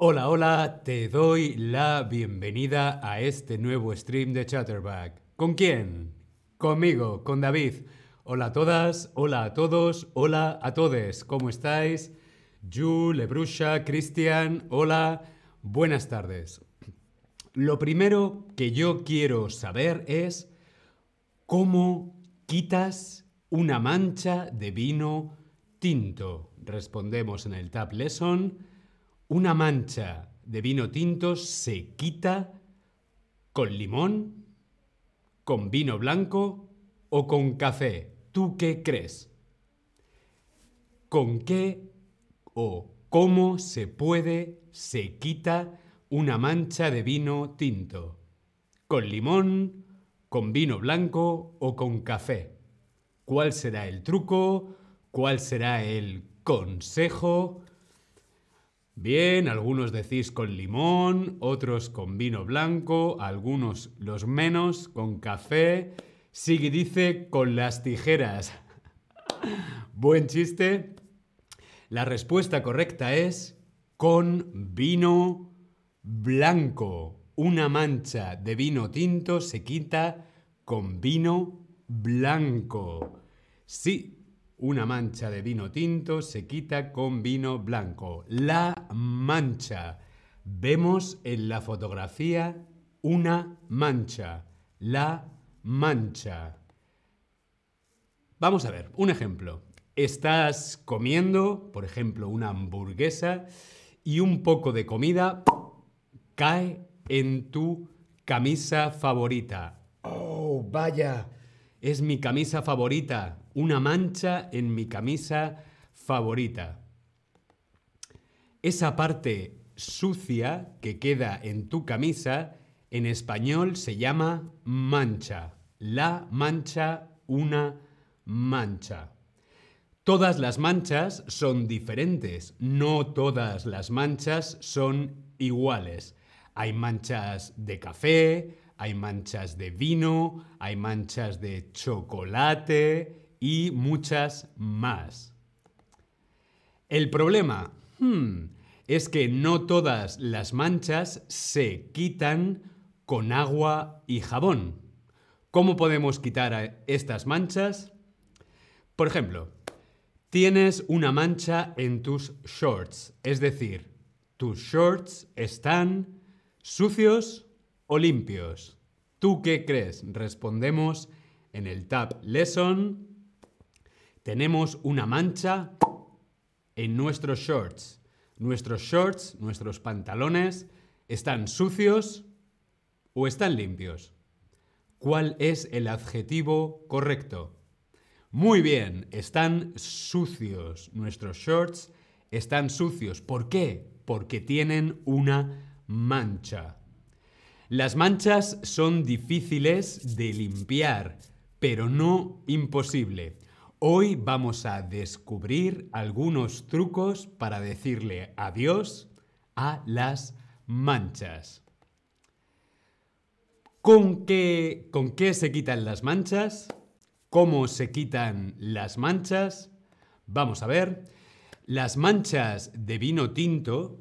Hola, hola, te doy la bienvenida a este nuevo stream de Chatterback. ¿Con quién? Conmigo, con David. Hola a todas, hola a todos, hola a todes. ¿Cómo estáis? Ju, Lebrusha, Cristian, hola, buenas tardes. Lo primero que yo quiero saber es cómo quitas una mancha de vino tinto. Respondemos en el Tab Lesson. Una mancha de vino tinto se quita con limón, con vino blanco o con café. ¿Tú qué crees? ¿Con qué o cómo se puede, se quita una mancha de vino tinto? ¿Con limón, con vino blanco o con café? ¿Cuál será el truco? ¿Cuál será el consejo? Bien, algunos decís con limón, otros con vino blanco, algunos los menos con café. Sigui dice con las tijeras. Buen chiste. La respuesta correcta es con vino blanco. Una mancha de vino tinto se quita con vino blanco. Sí, una mancha de vino tinto se quita con vino blanco. La mancha. Vemos en la fotografía una mancha. La mancha. Vamos a ver, un ejemplo. Estás comiendo, por ejemplo, una hamburguesa y un poco de comida cae en tu camisa favorita. Oh, vaya, es mi camisa favorita. Una mancha en mi camisa favorita. Esa parte sucia que queda en tu camisa en español se llama mancha. La mancha, una mancha. Todas las manchas son diferentes, no todas las manchas son iguales. Hay manchas de café, hay manchas de vino, hay manchas de chocolate y muchas más. El problema hmm, es que no todas las manchas se quitan con agua y jabón. ¿Cómo podemos quitar estas manchas? Por ejemplo, tienes una mancha en tus shorts, es decir, tus shorts están sucios o limpios? ¿Tú qué crees? Respondemos en el tab Lesson. Tenemos una mancha en nuestros shorts. Nuestros shorts, nuestros pantalones, ¿están sucios o están limpios? ¿Cuál es el adjetivo correcto? Muy bien, están sucios. Nuestros shorts están sucios. ¿Por qué? Porque tienen una mancha. Las manchas son difíciles de limpiar, pero no imposible. Hoy vamos a descubrir algunos trucos para decirle adiós a las manchas. ¿Con qué, ¿Con qué se quitan las manchas? ¿Cómo se quitan las manchas? Vamos a ver. Las manchas de vino tinto,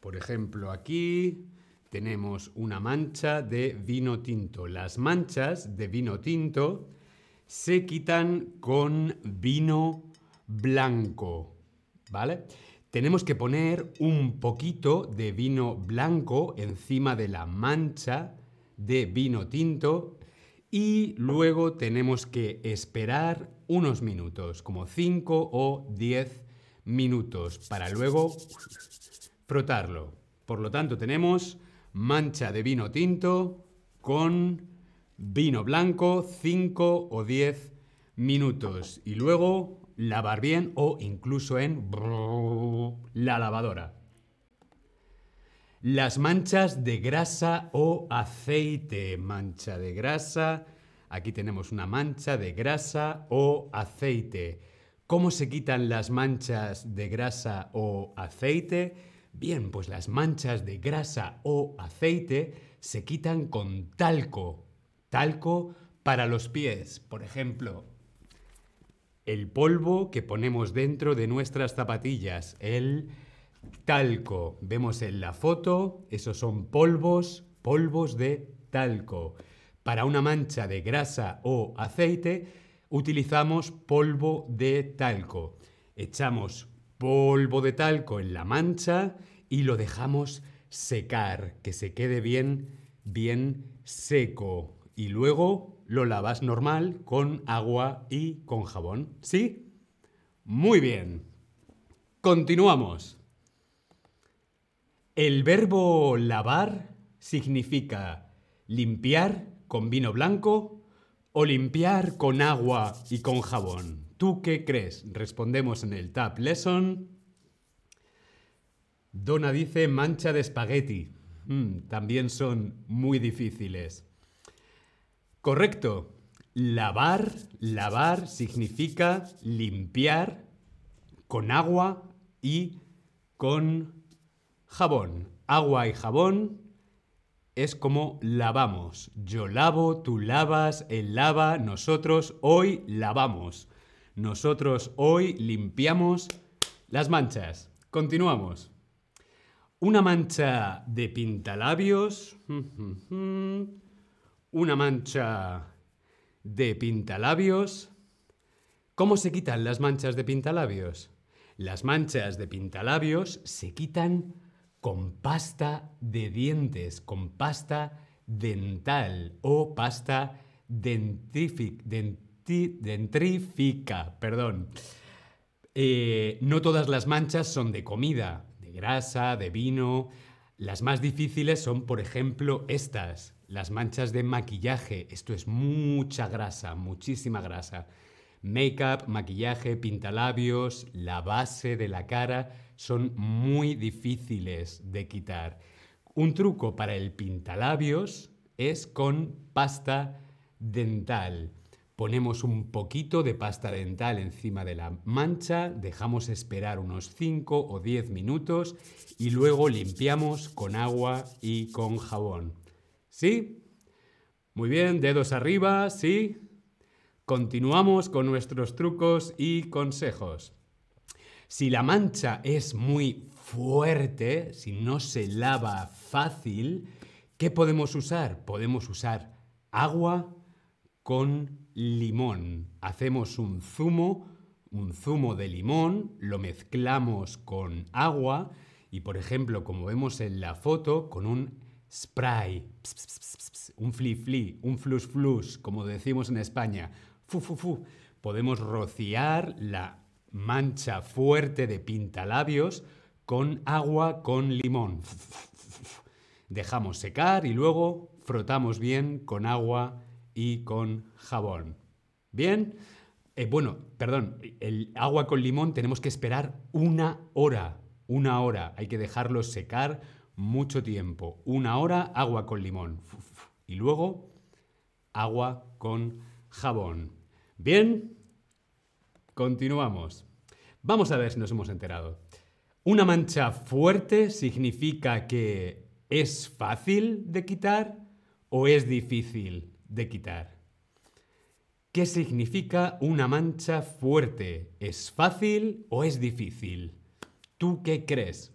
por ejemplo aquí, tenemos una mancha de vino tinto. Las manchas de vino tinto se quitan con vino blanco, ¿vale? Tenemos que poner un poquito de vino blanco encima de la mancha de vino tinto y luego tenemos que esperar unos minutos, como 5 o 10 minutos, para luego frotarlo. Por lo tanto, tenemos mancha de vino tinto con vino blanco 5 o 10 minutos y luego lavar bien o incluso en la lavadora. Las manchas de grasa o aceite. Mancha de grasa. Aquí tenemos una mancha de grasa o aceite. ¿Cómo se quitan las manchas de grasa o aceite? Bien, pues las manchas de grasa o aceite se quitan con talco. Talco para los pies, por ejemplo. El polvo que ponemos dentro de nuestras zapatillas, el talco. Vemos en la foto, esos son polvos, polvos de talco. Para una mancha de grasa o aceite, utilizamos polvo de talco. Echamos polvo de talco en la mancha y lo dejamos secar, que se quede bien, bien seco. Y luego lo lavas normal con agua y con jabón. ¿Sí? Muy bien. Continuamos. El verbo lavar significa limpiar con vino blanco o limpiar con agua y con jabón. ¿Tú qué crees? Respondemos en el Tab Lesson. Donna dice mancha de espagueti. Mm, también son muy difíciles. Correcto. Lavar, lavar significa limpiar con agua y con Jabón. Agua y jabón es como lavamos. Yo lavo, tú lavas, él lava, nosotros hoy lavamos. Nosotros hoy limpiamos las manchas. Continuamos. Una mancha de pintalabios. Una mancha de pintalabios. ¿Cómo se quitan las manchas de pintalabios? Las manchas de pintalabios se quitan con pasta de dientes, con pasta dental o pasta dentrífica. Perdón. Eh, no todas las manchas son de comida, de grasa, de vino. Las más difíciles son, por ejemplo, estas, las manchas de maquillaje. Esto es mucha grasa, muchísima grasa. Make-up, maquillaje, pintalabios, la base de la cara son muy difíciles de quitar. Un truco para el pintalabios es con pasta dental. Ponemos un poquito de pasta dental encima de la mancha, dejamos esperar unos 5 o 10 minutos y luego limpiamos con agua y con jabón. ¿Sí? Muy bien, dedos arriba, ¿sí? Continuamos con nuestros trucos y consejos. Si la mancha es muy fuerte, si no se lava fácil, ¿qué podemos usar? Podemos usar agua con limón. Hacemos un zumo, un zumo de limón, lo mezclamos con agua y, por ejemplo, como vemos en la foto, con un spray, un fli fli, un flus flus, como decimos en España, fu, fu, fu. podemos rociar la mancha fuerte de pintalabios con agua con limón. Dejamos secar y luego frotamos bien con agua y con jabón. ¿Bien? Eh, bueno, perdón, el agua con limón tenemos que esperar una hora. Una hora. Hay que dejarlo secar mucho tiempo. Una hora, agua con limón. Y luego, agua con jabón. ¿Bien? Continuamos. Vamos a ver si nos hemos enterado. Una mancha fuerte significa que es fácil de quitar o es difícil de quitar. ¿Qué significa una mancha fuerte? ¿Es fácil o es difícil? ¿Tú qué crees?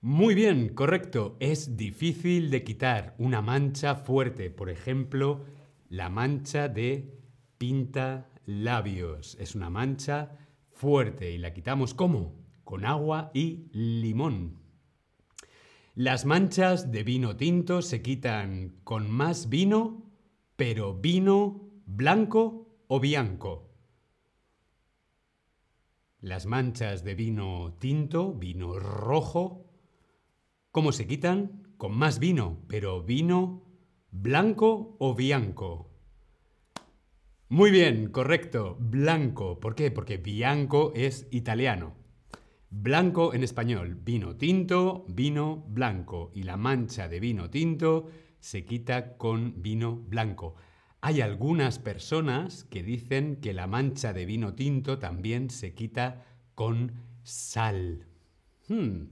Muy bien, correcto. Es difícil de quitar una mancha fuerte. Por ejemplo, la mancha de pinta labios. Es una mancha fuerte y la quitamos ¿cómo? Con agua y limón. Las manchas de vino tinto se quitan con más vino, pero vino blanco o bianco. Las manchas de vino tinto, vino rojo, ¿cómo se quitan? Con más vino, pero vino blanco o bianco. Muy bien, correcto. Blanco. ¿Por qué? Porque bianco es italiano. Blanco en español. Vino tinto, vino blanco. Y la mancha de vino tinto se quita con vino blanco. Hay algunas personas que dicen que la mancha de vino tinto también se quita con sal. Hmm.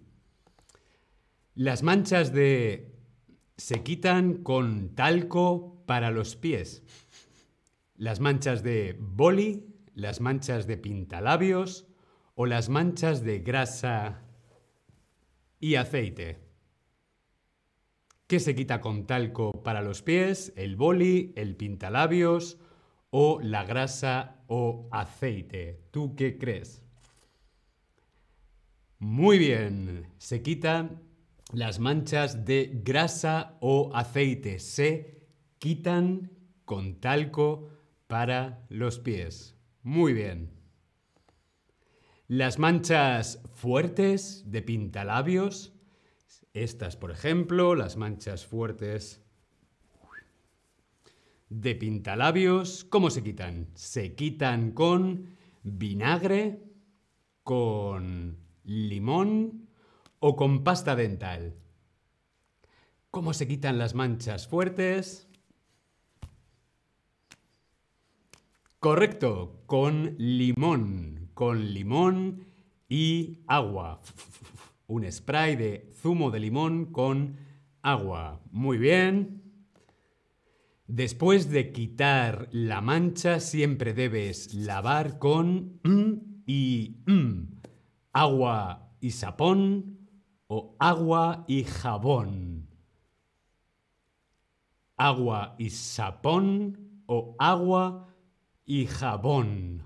Las manchas de... se quitan con talco para los pies las manchas de boli, las manchas de pintalabios o las manchas de grasa y aceite? ¿Qué se quita con talco para los pies? ¿El boli, el pintalabios o la grasa o aceite? ¿Tú qué crees? Muy bien, se quitan las manchas de grasa o aceite. Se quitan con talco para los pies. Muy bien. Las manchas fuertes de pintalabios, estas por ejemplo, las manchas fuertes de pintalabios, ¿cómo se quitan? Se quitan con vinagre, con limón o con pasta dental. ¿Cómo se quitan las manchas fuertes? Correcto, con limón, con limón y agua. Un spray de zumo de limón con agua. Muy bien. Después de quitar la mancha, siempre debes lavar con y agua y sapón o agua y jabón. Agua y sapón o agua y jabón.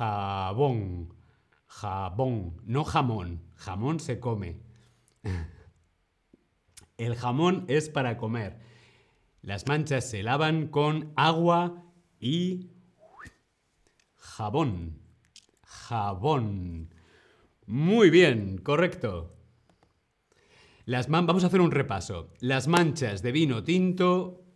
Jabón. Jabón. No jamón. Jamón se come. El jamón es para comer. Las manchas se lavan con agua y jabón. Jabón. Muy bien, correcto. Las vamos a hacer un repaso. Las manchas de vino tinto,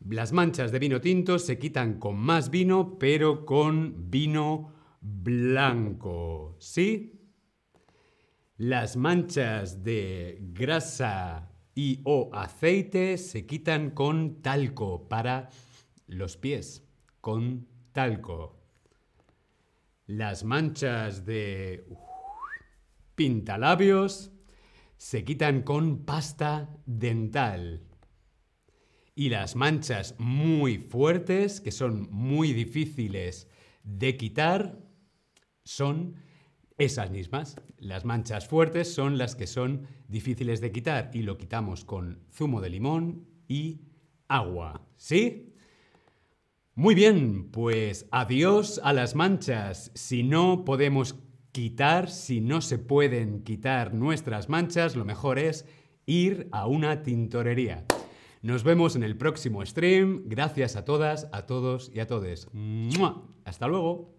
las manchas de vino tinto se quitan con más vino, pero con vino blanco. ¿Sí? Las manchas de grasa y o aceite se quitan con talco para los pies. Con talco. Las manchas de pintalabios se quitan con pasta dental. Y las manchas muy fuertes, que son muy difíciles de quitar, son esas mismas. Las manchas fuertes son las que son difíciles de quitar y lo quitamos con zumo de limón y agua. ¿Sí? Muy bien, pues adiós a las manchas. Si no podemos quitar, si no se pueden quitar nuestras manchas, lo mejor es ir a una tintorería. Nos vemos en el próximo stream. Gracias a todas, a todos y a todes. Hasta luego.